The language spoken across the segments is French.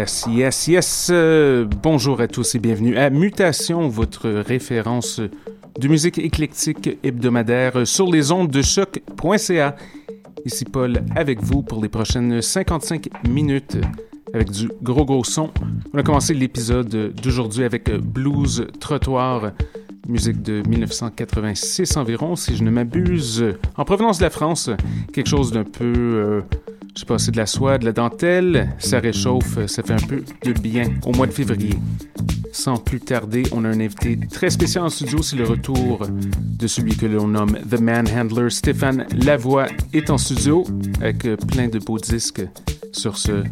Yes, yes, yes. Euh, bonjour à tous et bienvenue à Mutation, votre référence de musique éclectique hebdomadaire sur les ondes de choc.ca. Ici Paul avec vous pour les prochaines 55 minutes avec du gros gros son. On a commencé l'épisode d'aujourd'hui avec Blues Trottoir, musique de 1986 environ, si je ne m'abuse, en provenance de la France, quelque chose d'un peu euh, je sais de la soie, de la dentelle, ça réchauffe, ça fait un peu de bien au mois de février. Sans plus tarder, on a un invité très spécial en studio, c'est le retour de celui que l'on nomme The Manhandler. Stéphane Lavoie est en studio avec plein de beaux disques sur ce.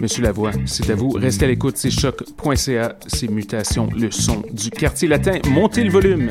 Monsieur Lavoie, c'est à vous. Restez à l'écoute, c'est choc.ca, c'est mutations, le son du quartier latin. Montez le volume.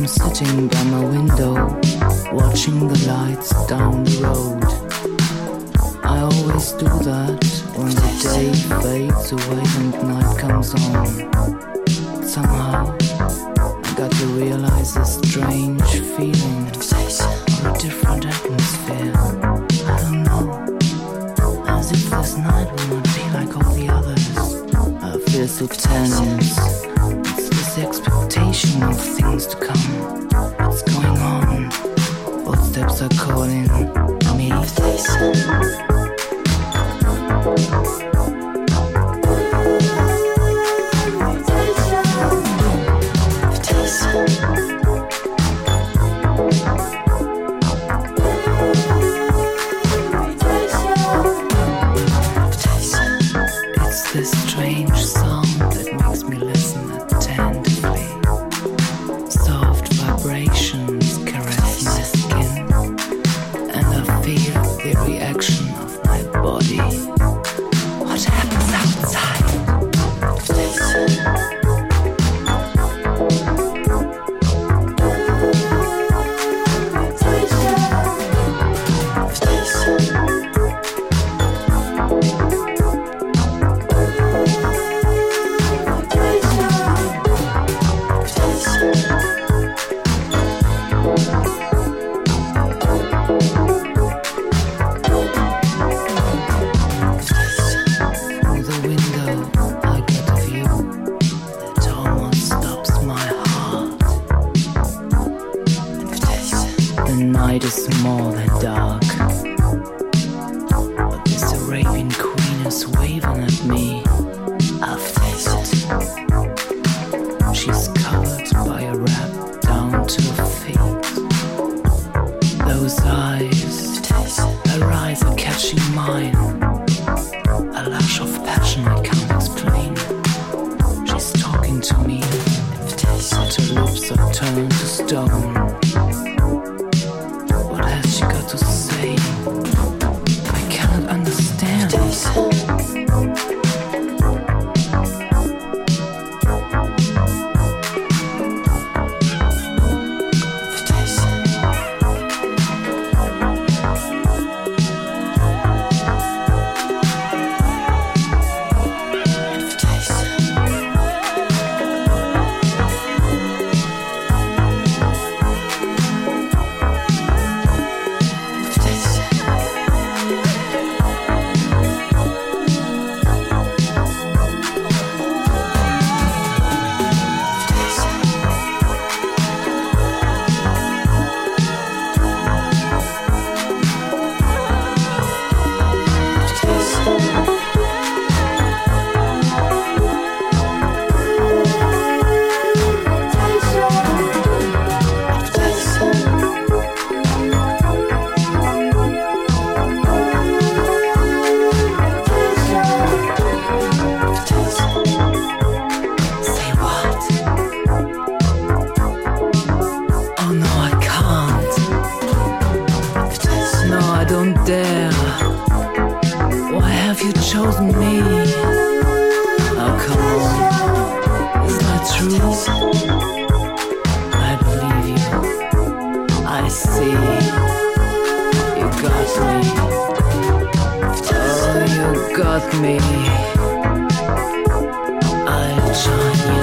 looking by my window, watching the lights down the road. I always do that when the day fades away and night comes on. Somehow, I got to realize this strange feeling or a different atmosphere. I don't know. As if this night will not be like all the others. I feel so tense. Expectation of things to come. What's going on? Footsteps are calling me. Got me. You got me. I'll join you.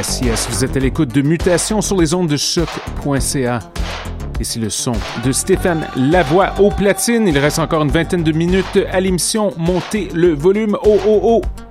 Vous êtes à l'écoute de Mutation sur les ondes de choc.ca. Ici le son de Stéphane Lavoie au platine. Il reste encore une vingtaine de minutes à l'émission. Montez le volume. Oh, oh, oh!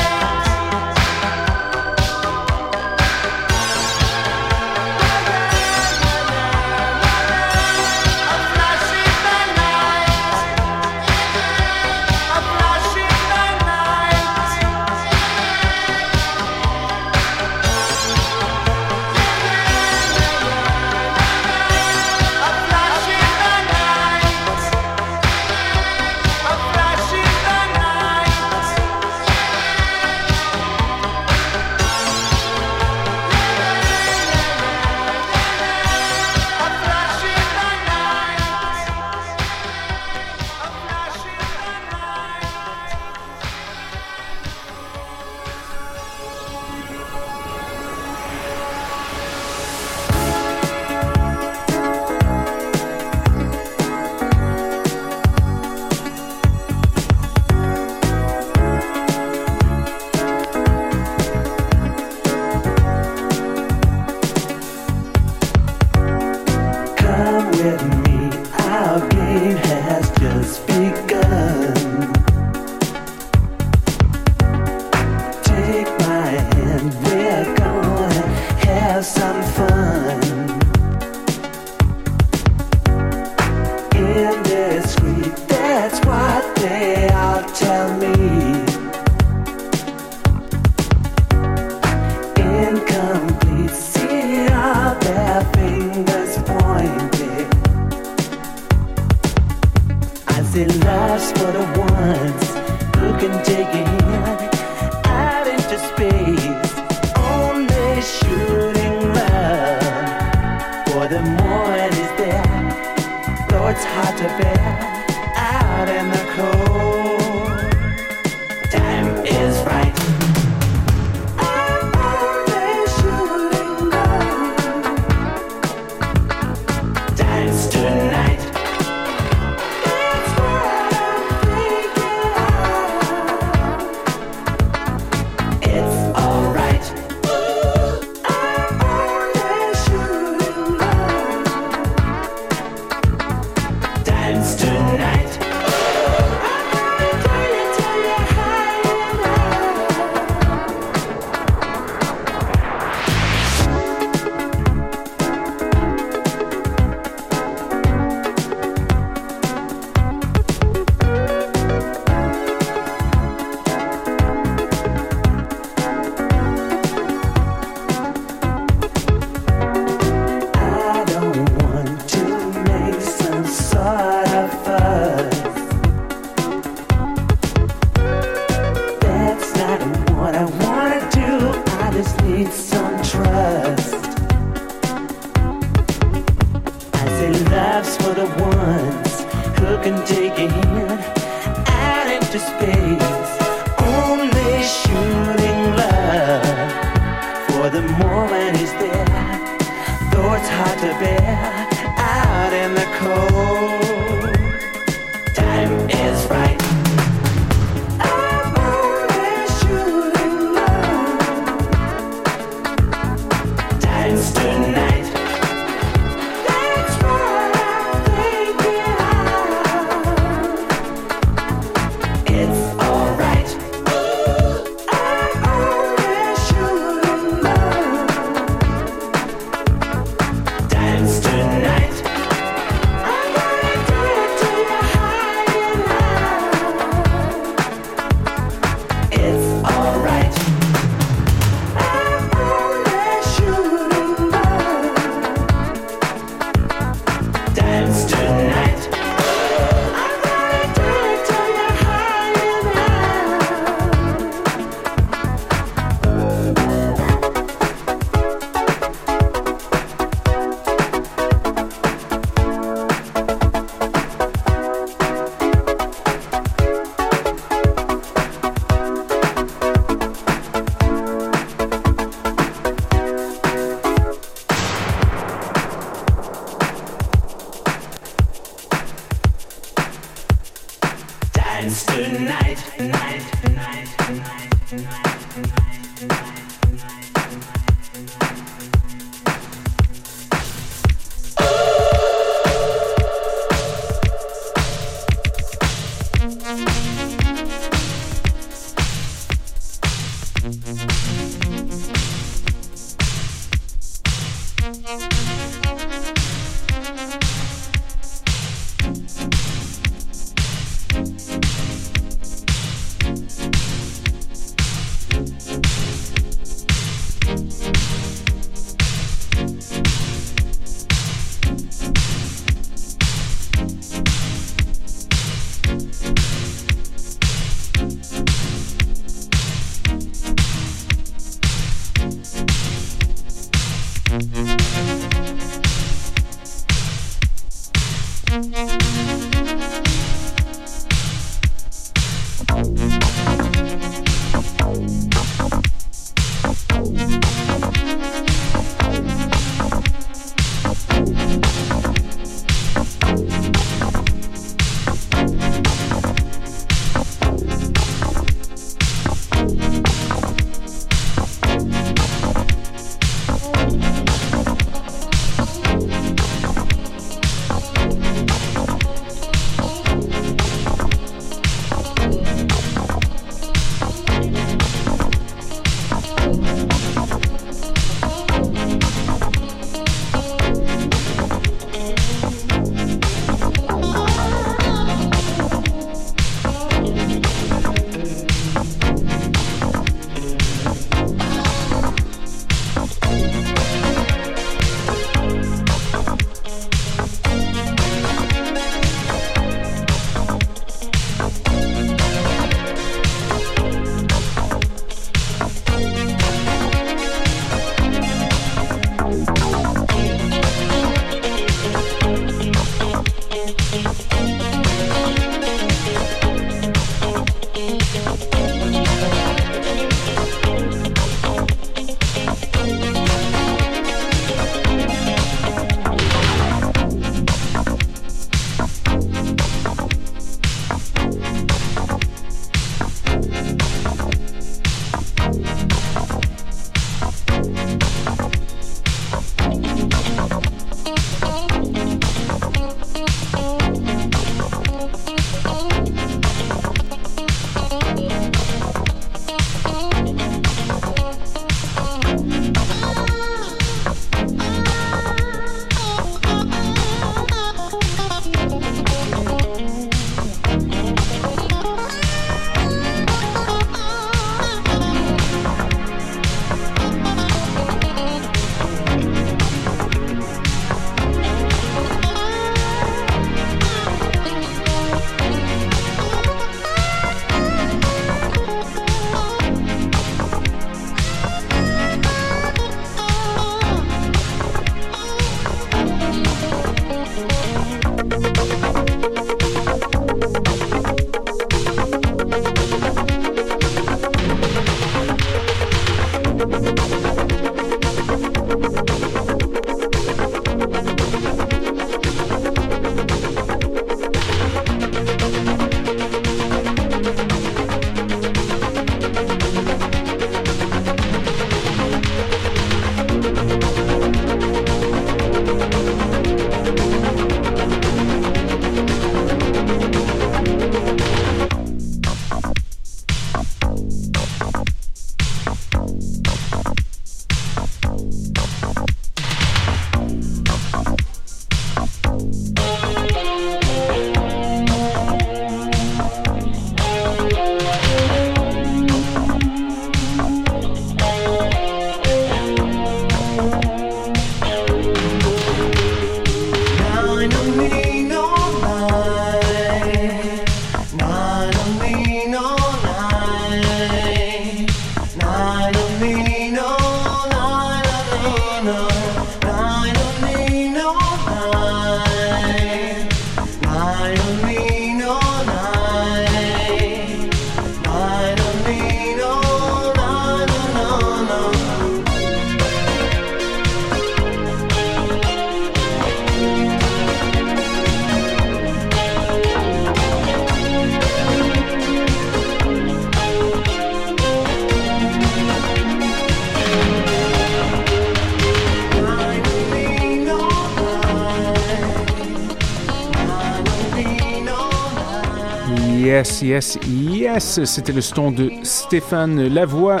Yes, yes, yes, c'était le son de Stéphane Lavoie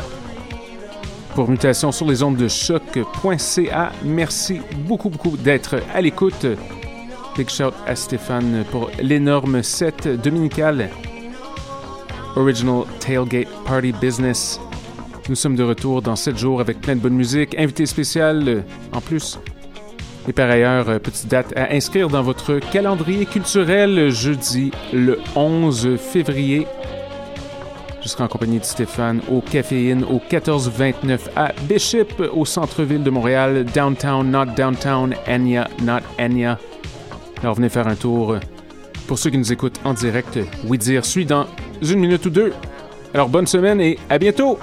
pour Mutation sur les ondes de choc.ca. Merci beaucoup, beaucoup d'être à l'écoute. Big shout à Stéphane pour l'énorme set dominical Original Tailgate Party Business. Nous sommes de retour dans 7 jours avec plein de bonne musique, invité spécial en plus et par ailleurs, euh, petite date à inscrire dans votre calendrier culturel jeudi le 11 février. Je serai en compagnie de Stéphane au Caféine au 1429 à Bishop au centre-ville de Montréal, downtown, not downtown, Enya, not Enya. Alors venez faire un tour. Pour ceux qui nous écoutent en direct, oui dire suit dans une minute ou deux. Alors bonne semaine et à bientôt!